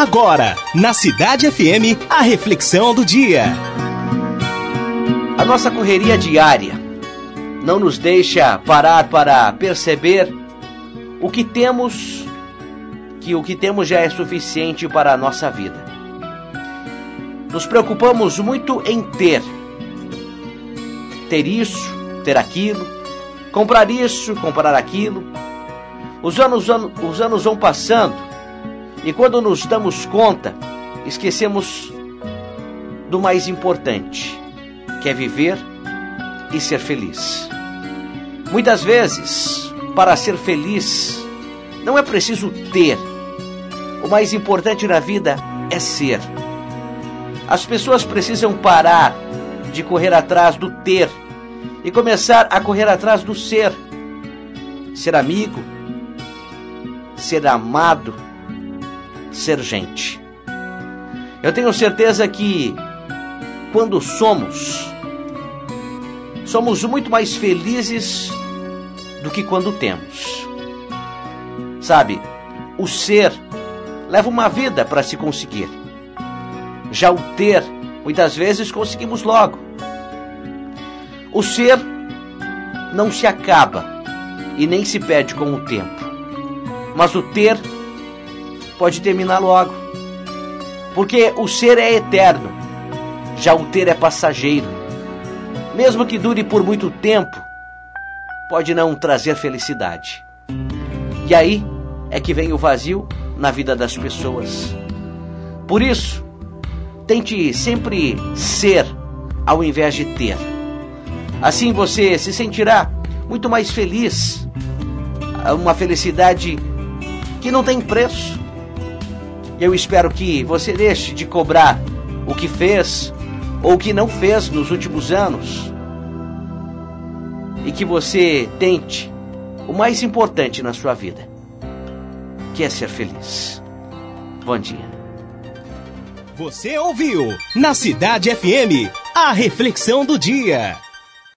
Agora, na Cidade FM, a reflexão do dia. A nossa correria diária não nos deixa parar para perceber o que temos, que o que temos já é suficiente para a nossa vida. Nos preocupamos muito em ter. Ter isso, ter aquilo, comprar isso, comprar aquilo. Os anos, os anos vão passando e quando nos damos conta, esquecemos do mais importante, que é viver e ser feliz. Muitas vezes, para ser feliz, não é preciso ter. O mais importante na vida é ser. As pessoas precisam parar de correr atrás do ter e começar a correr atrás do ser. Ser amigo, ser amado, ser gente. Eu tenho certeza que quando somos, somos muito mais felizes do que quando temos. Sabe, o ser leva uma vida para se conseguir. Já o ter, muitas vezes conseguimos logo. O ser não se acaba e nem se perde com o tempo. Mas o ter pode terminar logo. Porque o ser é eterno, já o ter é passageiro. Mesmo que dure por muito tempo, pode não trazer felicidade. E aí é que vem o vazio na vida das pessoas. Por isso, tente sempre ser ao invés de ter. Assim você se sentirá muito mais feliz. Uma felicidade que não tem preço. Eu espero que você deixe de cobrar o que fez ou o que não fez nos últimos anos e que você tente o mais importante na sua vida, que é ser feliz. Bom dia. Você ouviu na Cidade FM a reflexão do dia.